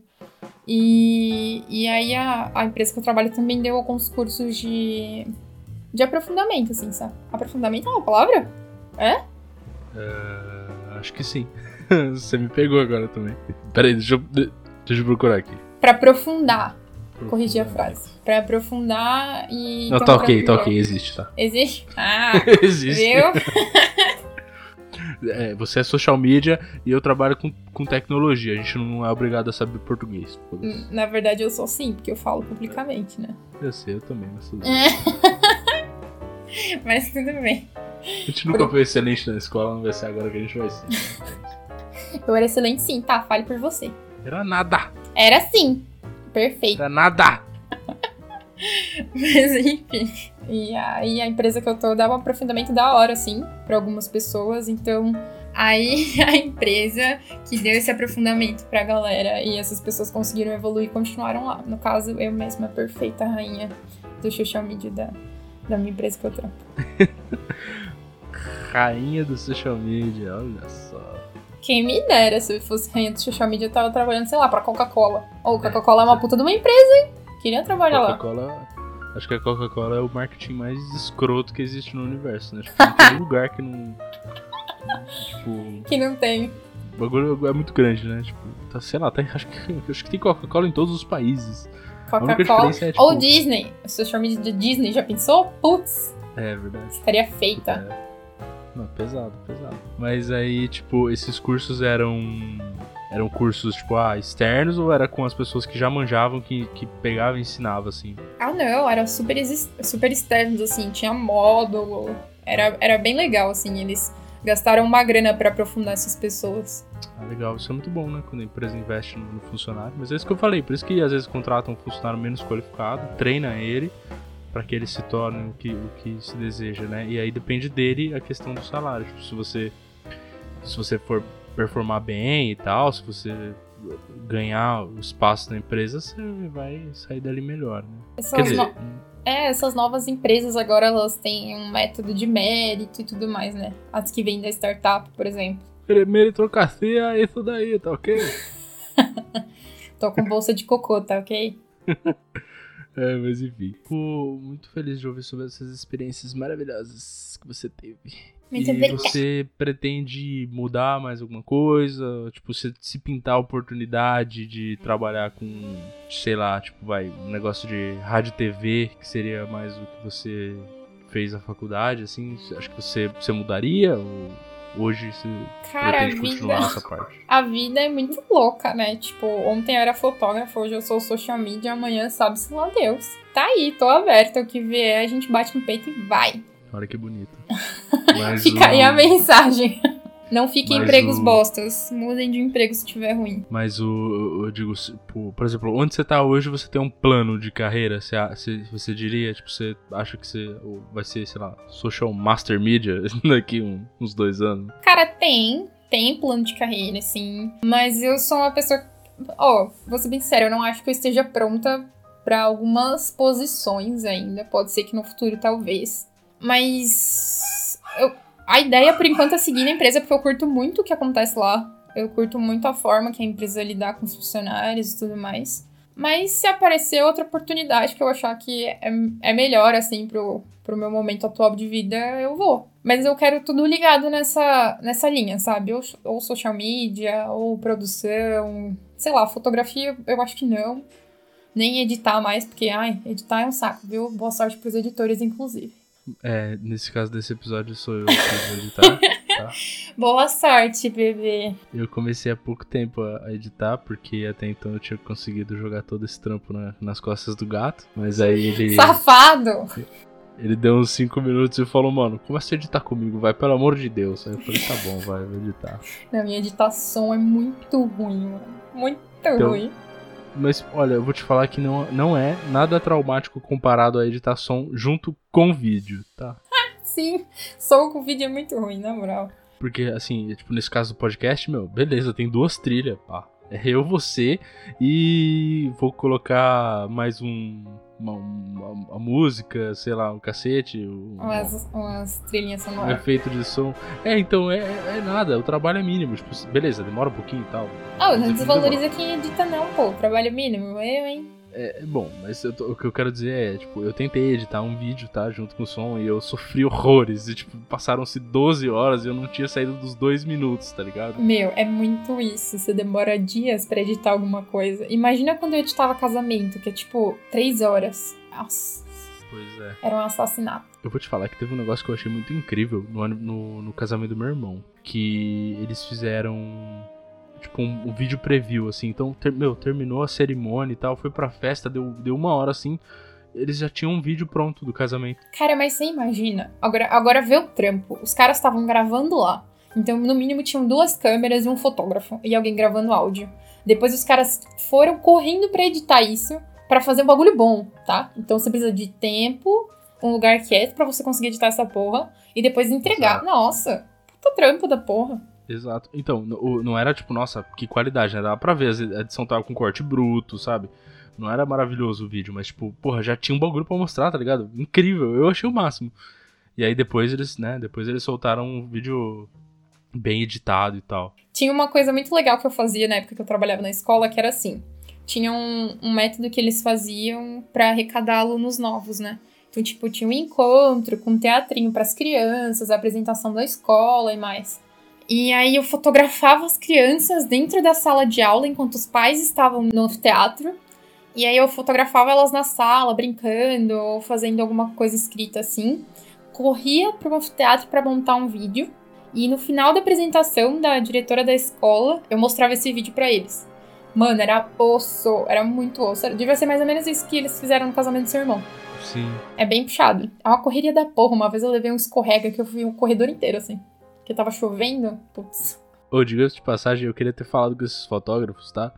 E, e aí a, a empresa que eu trabalho também deu alguns cursos de de aprofundamento, assim, sabe? Aprofundamento é uma palavra? É? Uh, acho que sim. Você me pegou agora também. Peraí, deixa eu, deixa eu procurar aqui. Pra aprofundar. Corrigir a frase. Pra aprofundar e. Não, tá ok, tá ok, existe, tá. Existe? Ah! existe. Viu? É, você é social media e eu trabalho com, com tecnologia. A gente não é obrigado a saber português. Na verdade, eu sou sim, porque eu falo publicamente, né? Eu sei, eu também, mas tudo bem. Mas tudo bem. A gente nunca por... foi excelente na escola, não vai ser agora que a gente vai ser. Eu era excelente sim, tá? Fale por você. Era nada. Era sim. Perfeito. Era nada. Mas enfim. E aí a empresa que eu tô dá um aprofundamento da hora, assim, para algumas pessoas. Então, aí a empresa que deu esse aprofundamento pra galera e essas pessoas conseguiram evoluir e continuaram lá. No caso, eu mesma, a perfeita rainha do social media da, da minha empresa que eu trampo. rainha do social media, olha só. Quem me dera se eu fosse rainha do social media, eu tava trabalhando, sei lá, pra Coca-Cola. Ou oh, Coca-Cola é uma puta de uma empresa, hein? Queria trabalhar lá. Coca-Cola. Acho que a Coca-Cola é o marketing mais escroto que existe no universo, né? Tipo, não tem lugar que não. Tipo. Que não tem. O bagulho é muito grande, né? Tipo, tá, sei lá, tá, acho, que, acho que tem Coca-Cola em todos os países. Coca-Cola é, tipo... ou Disney. Social media de Disney, já pensou? Putz! É verdade. Estaria feita. É. Não, pesado, pesado. Mas aí, tipo, esses cursos eram. Eram cursos, tipo, ah, externos ou era com as pessoas que já manjavam, que, que pegavam e ensinavam, assim? Ah, não, eram super, super externos, assim, tinha módulo. Era, era bem legal, assim, eles gastaram uma grana para aprofundar essas pessoas. Ah, legal, isso é muito bom, né? Quando a empresa investe no, funcionário. Mas é isso que eu falei, por isso que às vezes contratam um funcionário menos qualificado, treina ele para que ele se torne o que, o que se deseja, né? E aí depende dele a questão do salário. Tipo, se você se você for performar bem e tal, se você ganhar o espaço na empresa, você vai sair dali melhor, né? Quer dizer, no... É, essas novas empresas agora elas têm um método de mérito e tudo mais, né? As que vêm da startup, por exemplo. Meritocracia é isso daí, tá ok? Tô com bolsa de cocô, tá ok? É, mas enfim. Fico muito feliz de ouvir sobre essas experiências maravilhosas que você teve. Muito e você pretende mudar mais alguma coisa? Tipo, se, se pintar a oportunidade de trabalhar com, sei lá, tipo, vai, um negócio de rádio TV, que seria mais o que você fez na faculdade, assim, acho que você, você mudaria? Ou hoje você Cara, a vida, a vida é muito louca, né? Tipo, ontem eu era fotógrafa, hoje eu sou social media, amanhã sabe-se lá Deus. Tá aí, tô aberta, o que vier a gente bate no peito e vai. Olha que bonito. Fica o... aí a mensagem. Não fiquem empregos o... bostas. Mudem de emprego se tiver ruim. Mas o. Eu digo, por exemplo, onde você tá hoje, você tem um plano de carreira? Você, você diria, tipo, você acha que você vai ser, sei lá, social master media daqui uns dois anos? Cara, tem. Tem plano de carreira, sim. Mas eu sou uma pessoa. Ó, oh, vou ser bem sério, eu não acho que eu esteja pronta para algumas posições ainda. Pode ser que no futuro, talvez. Mas. Eu, a ideia, por enquanto, é seguir na empresa, porque eu curto muito o que acontece lá. Eu curto muito a forma que a empresa lidar com os funcionários e tudo mais. Mas se aparecer outra oportunidade que eu achar que é, é melhor, assim, pro, pro meu momento atual de vida, eu vou. Mas eu quero tudo ligado nessa, nessa linha, sabe? Ou, ou social media, ou produção, sei lá, fotografia, eu acho que não. Nem editar mais, porque, ai, editar é um saco, viu? Boa sorte pros editores, inclusive. É, nesse caso desse episódio sou eu que vou editar. Tá? Boa sorte, bebê. Eu comecei há pouco tempo a editar, porque até então eu tinha conseguido jogar todo esse trampo na, nas costas do gato. Mas aí ele. Safado! Ele deu uns 5 minutos e falou, mano, começa a editar comigo, vai, pelo amor de Deus. Aí eu falei, tá bom, vai, vou editar. Não, minha editação é muito ruim, mano. Muito então, ruim. Mas olha, eu vou te falar que não, não é nada traumático comparado a editar som junto com vídeo, tá? Sim, som com vídeo é muito ruim, na moral. Porque, assim, tipo, nesse caso do podcast, meu, beleza, tem duas trilhas, pá. É eu, você e vou colocar mais um. Uma, uma, uma música, sei lá, um cacete. Um, umas, umas trilhinhas sonoras. Um efeito de som. É, então, é, é nada, o trabalho é mínimo. Tipo, beleza, demora um pouquinho e tal. Ah, não desvaloriza quem edita, não, pô. Trabalho mínimo, eu, hein? É, é, bom, mas eu, o que eu quero dizer é, tipo, eu tentei editar um vídeo, tá, junto com o som, e eu sofri horrores. E, tipo, passaram-se 12 horas e eu não tinha saído dos dois minutos, tá ligado? Meu, é muito isso. Você demora dias para editar alguma coisa. Imagina quando eu editava casamento, que é, tipo, 3 horas. Nossa. Pois é. Era um assassinato. Eu vou te falar que teve um negócio que eu achei muito incrível no, no, no casamento do meu irmão. Que eles fizeram tipo, um, um vídeo preview, assim. Então, ter, meu, terminou a cerimônia e tal, foi pra festa, deu, deu uma hora assim. Eles já tinham um vídeo pronto do casamento. Cara, mas você imagina. Agora, agora vê o trampo. Os caras estavam gravando lá. Então, no mínimo, tinham duas câmeras e um fotógrafo. E alguém gravando áudio. Depois os caras foram correndo para editar isso. para fazer um bagulho bom, tá? Então você precisa de tempo, um lugar quieto para você conseguir editar essa porra. E depois entregar. Nossa, puta trampo da porra. Exato. Então, não era tipo, nossa, que qualidade, né? Dava pra ver, a edição tava com corte bruto, sabe? Não era maravilhoso o vídeo, mas, tipo, porra, já tinha um bagulho pra mostrar, tá ligado? Incrível, eu achei o máximo. E aí depois eles, né, depois eles soltaram um vídeo bem editado e tal. Tinha uma coisa muito legal que eu fazia na época que eu trabalhava na escola, que era assim. Tinha um, um método que eles faziam para arrecadar alunos novos, né? Então, tipo, tinha um encontro com um teatrinho para as crianças, apresentação da escola e mais. E aí eu fotografava as crianças dentro da sala de aula enquanto os pais estavam no teatro. E aí eu fotografava elas na sala, brincando, ou fazendo alguma coisa escrita assim. Corria pro anfiteatro para montar um vídeo. E no final da apresentação da diretora da escola, eu mostrava esse vídeo para eles. Mano, era osso, era muito osso. Devia ser mais ou menos isso que eles fizeram no casamento do seu irmão. Sim. É bem puxado. É uma correria da porra. Uma vez eu levei um escorrega que eu fui o corredor inteiro, assim. Porque tava chovendo. Putz. Ô, diga-se de passagem, eu queria ter falado com esses fotógrafos, tá?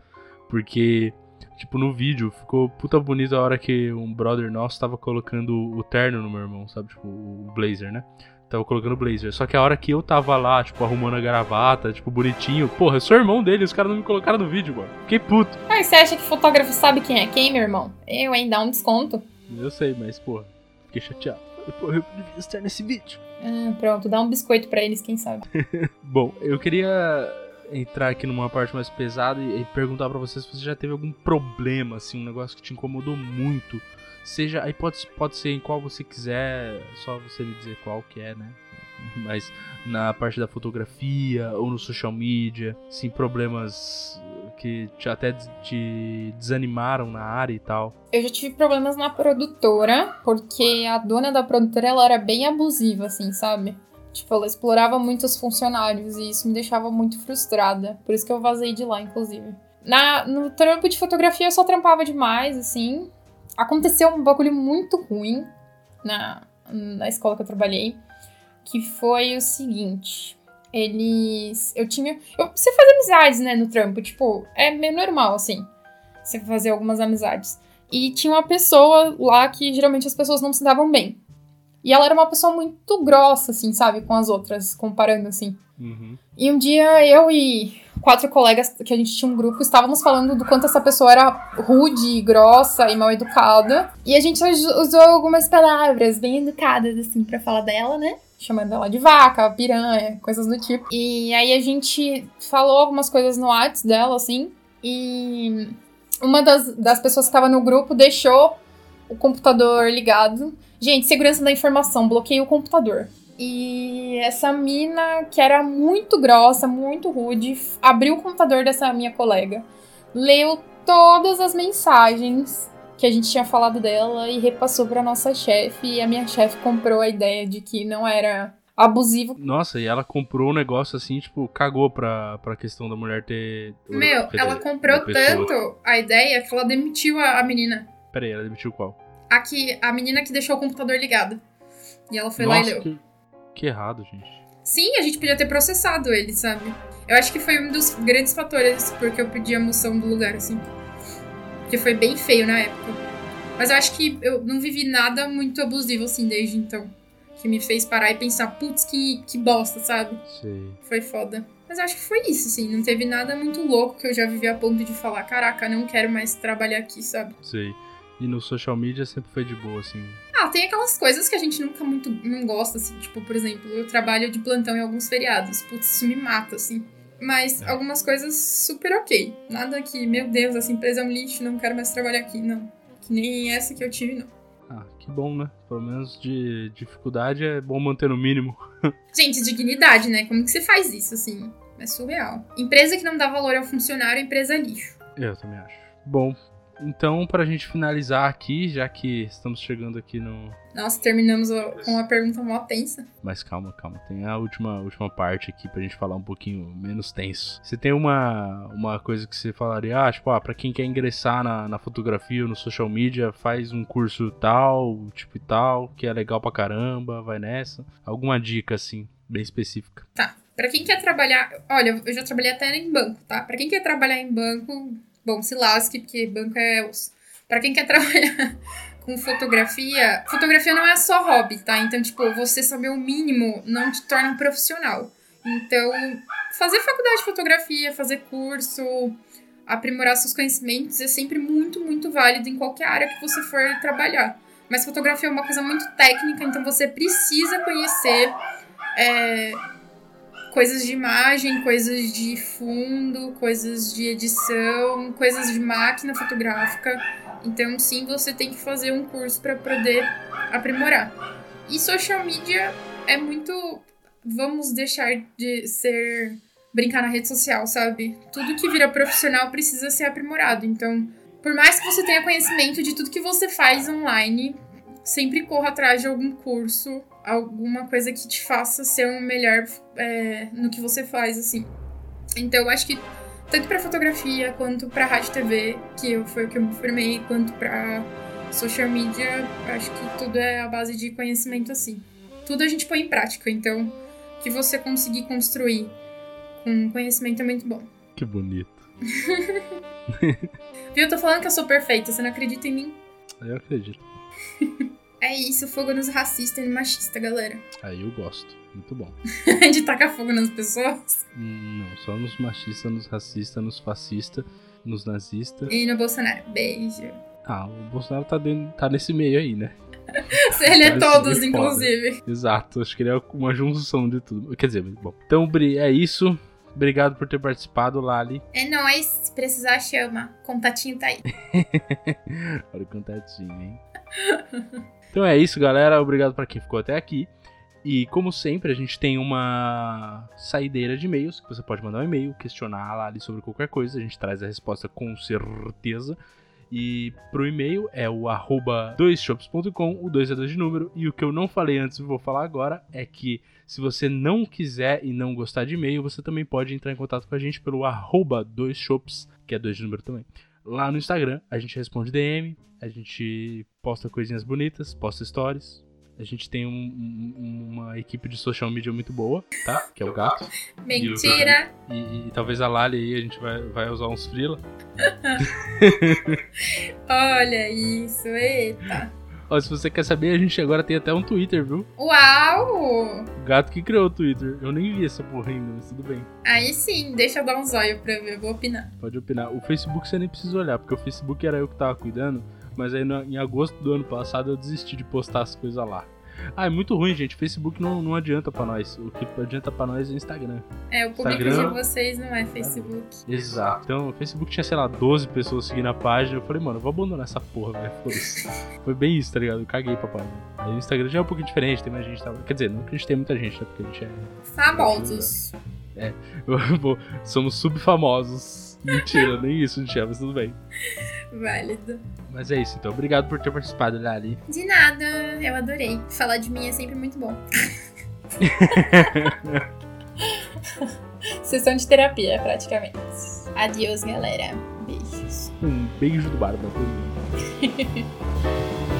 Porque, tipo, no vídeo ficou puta bonito a hora que um brother nosso tava colocando o terno no meu irmão, sabe? Tipo, o blazer, né? Tava colocando blazer. Só que a hora que eu tava lá, tipo, arrumando a gravata, tipo, bonitinho, porra, eu sou irmão dele, os caras não me colocaram no vídeo, mano. Fiquei puto. Ah, você acha que fotógrafo sabe quem é quem, meu irmão? Eu, hein? Dá um desconto. Eu sei, mas, porra, fiquei chateado. Porra, eu devia estar nesse vídeo. Ah, pronto, dá um biscoito para eles, quem sabe. Bom, eu queria entrar aqui numa parte mais pesada e, e perguntar para vocês se você já teve algum problema, assim, um negócio que te incomodou muito. Seja, aí pode, pode ser em qual você quiser, só você me dizer qual que é, né? Mas na parte da fotografia ou no social media, sim, problemas que te, até te desanimaram na área e tal. Eu já tive problemas na produtora, porque a dona da produtora ela era bem abusiva, assim, sabe? Tipo, ela explorava muito os funcionários e isso me deixava muito frustrada. Por isso que eu vazei de lá, inclusive. Na, no trampo de fotografia eu só trampava demais, assim. Aconteceu um bagulho muito ruim na, na escola que eu trabalhei, que foi o seguinte. Eles. Eu tinha. Eu, você faz amizades, né, no trampo. Tipo, é meio normal, assim. Você fazer algumas amizades. E tinha uma pessoa lá que geralmente as pessoas não se davam bem. E ela era uma pessoa muito grossa, assim, sabe? Com as outras, comparando, assim. Uhum. E um dia eu e quatro colegas, que a gente tinha um grupo, estávamos falando do quanto essa pessoa era rude, grossa e mal educada. E a gente usou algumas palavras bem educadas, assim, para falar dela, né? Chamando ela de vaca, piranha, coisas do tipo. E aí a gente falou algumas coisas no WhatsApp dela, assim. E uma das, das pessoas que estava no grupo deixou o computador ligado. Gente, segurança da informação, bloqueei o computador. E essa mina, que era muito grossa, muito rude, abriu o computador dessa minha colega, leu todas as mensagens que a gente tinha falado dela e repassou para nossa chefe. E a minha chefe comprou a ideia de que não era abusivo. Nossa, e ela comprou um negócio assim, tipo, cagou pra, pra questão da mulher ter. Meu, ela comprou tanto a ideia que ela demitiu a, a menina. Pera aí, ela demitiu qual? Aqui, a menina que deixou o computador ligado. E ela foi lá e Nossa, leu. que, que errado, gente. Sim, a gente podia ter processado ele, sabe? Eu acho que foi um dos grandes fatores porque eu pedi a moção do lugar, assim. Porque foi bem feio na época. Mas eu acho que eu não vivi nada muito abusivo, assim, desde então. Que me fez parar e pensar, putz, que, que bosta, sabe? Sei. Foi foda. Mas eu acho que foi isso, assim. Não teve nada muito louco que eu já vivi a ponto de falar, caraca, não quero mais trabalhar aqui, sabe? Sei. E no social media sempre foi de boa, assim. Ah, tem aquelas coisas que a gente nunca muito não gosta, assim. Tipo, por exemplo, eu trabalho de plantão em alguns feriados. Putz, isso me mata, assim. Mas É. algumas coisas super ok. Nada que, meu Deus, essa empresa é um lixo, não quero mais trabalhar aqui, não. Que nem essa que eu tive, não. Ah, que bom, né? Pelo menos de dificuldade é bom manter no mínimo. Gente, dignidade, né? Como que você faz isso, assim? É surreal. Empresa que não dá valor ao funcionário, empresa é lixo. Eu também acho. Bom, então pra gente finalizar aqui, já que estamos chegando aqui no. Nossa, terminamos com uma pergunta mó tensa. Mas calma, calma. Tem a última, última parte aqui pra gente falar um pouquinho menos tenso. Você tem uma, uma coisa que você falaria, ah, tipo, ah, pra quem quer ingressar na, na fotografia ou no social media, faz um curso tal, tipo e tal, que é legal pra caramba, vai nessa. Alguma dica, assim, bem específica. Tá. Pra quem quer trabalhar. Olha, eu já trabalhei até em banco, tá? Pra quem quer trabalhar em banco, bom, se lasque, porque banco é. Pra quem quer trabalhar com fotografia, fotografia não é só hobby, tá? Então, tipo, você saber o mínimo não te torna um profissional. Então, fazer faculdade de fotografia, fazer curso, aprimorar seus conhecimentos é sempre muito, muito válido em qualquer área que você for trabalhar. Mas fotografia é uma coisa muito técnica, então você precisa conhecer é, coisas de imagem, coisas de fundo, coisas de edição, coisas de máquina fotográfica. Então, sim, você tem que fazer um curso para poder aprimorar. E social media é muito. vamos deixar de ser brincar na rede social, sabe? Tudo que vira profissional precisa ser aprimorado. Então, por mais que você tenha conhecimento de tudo que você faz online, sempre corra atrás de algum curso, alguma coisa que te faça ser um melhor é, no que você faz, assim. Então, eu acho que tanto para fotografia quanto para rádio TV, que foi o que eu me formei, quanto para social media, acho que tudo é a base de conhecimento assim. Tudo a gente põe em prática, então que você conseguir construir com conhecimento é muito bom. Que bonito. Viu? Eu tô falando que eu sou perfeita, você não acredita em mim? Eu acredito. É isso, fogo nos racistas e machistas, galera. Aí eu gosto. Muito bom. de tacar fogo nas pessoas? Não, só nos machistas, nos racistas, nos fascistas, nos nazistas. E no Bolsonaro. Beijo. Ah, o Bolsonaro tá, dentro, tá nesse meio aí, né? Ele é todos, inclusive. Exato, acho que ele é uma junção de tudo. Quer dizer, bom. Então, é isso. Obrigado por ter participado, Lali. É nóis. Se precisar, chama. Contatinho tá aí. Olha o contatinho, hein? então é isso, galera. Obrigado para quem ficou até aqui. E como sempre, a gente tem uma saideira de e-mails que você pode mandar um e-mail, questionar lá ali sobre qualquer coisa. A gente traz a resposta com certeza. E pro e-mail é o arroba doisshops.com, o 2 é 2 de número. E o que eu não falei antes e vou falar agora é que se você não quiser e não gostar de e-mail, você também pode entrar em contato com a gente pelo arroba doisshops, que é 2 de número também. Lá no Instagram, a gente responde DM, a gente posta coisinhas bonitas, posta stories, a gente tem um, um, uma equipe de social media muito boa, tá? Que é o gato. Mentira! E, e, e, talvez a Lali aí a gente vai, vai usar uns frila. Olha isso, eita! Ó, se você quer saber, a gente agora tem até um Twitter, viu? Uau! O gato que criou o Twitter. Eu nem vi essa porra ainda, mas tudo bem. Aí sim, deixa eu dar um zóio pra ver, vou opinar. Pode opinar. O Facebook você nem precisa olhar, porque o Facebook era eu que tava cuidando. Mas aí no, em agosto do ano passado eu desisti de postar as coisas lá. Ah, é muito ruim, gente. Facebook não, não adianta pra nós. O que adianta pra nós é o Instagram. É, o público Instagram... de vocês não é Facebook. Exato. Então, o Facebook tinha, sei lá, 12 pessoas seguindo a página. Eu falei, mano, eu vou abandonar essa porra, velho. Foi bem isso, tá ligado? Eu caguei pra página. Aí o Instagram já é um pouquinho diferente, tem mais gente. Tá... Quer dizer, não que a gente tem muita gente, né? Porque a gente é. Famosos. É. Somos subfamosos. Mentira, nem isso, gente, mas tudo bem. Válido. Mas é isso, então. Obrigado por ter participado, Lali. De nada, eu adorei. Falar de mim é sempre muito bom. Sessão de terapia, praticamente. Adeus, galera. Beijos. Um beijo do Barba.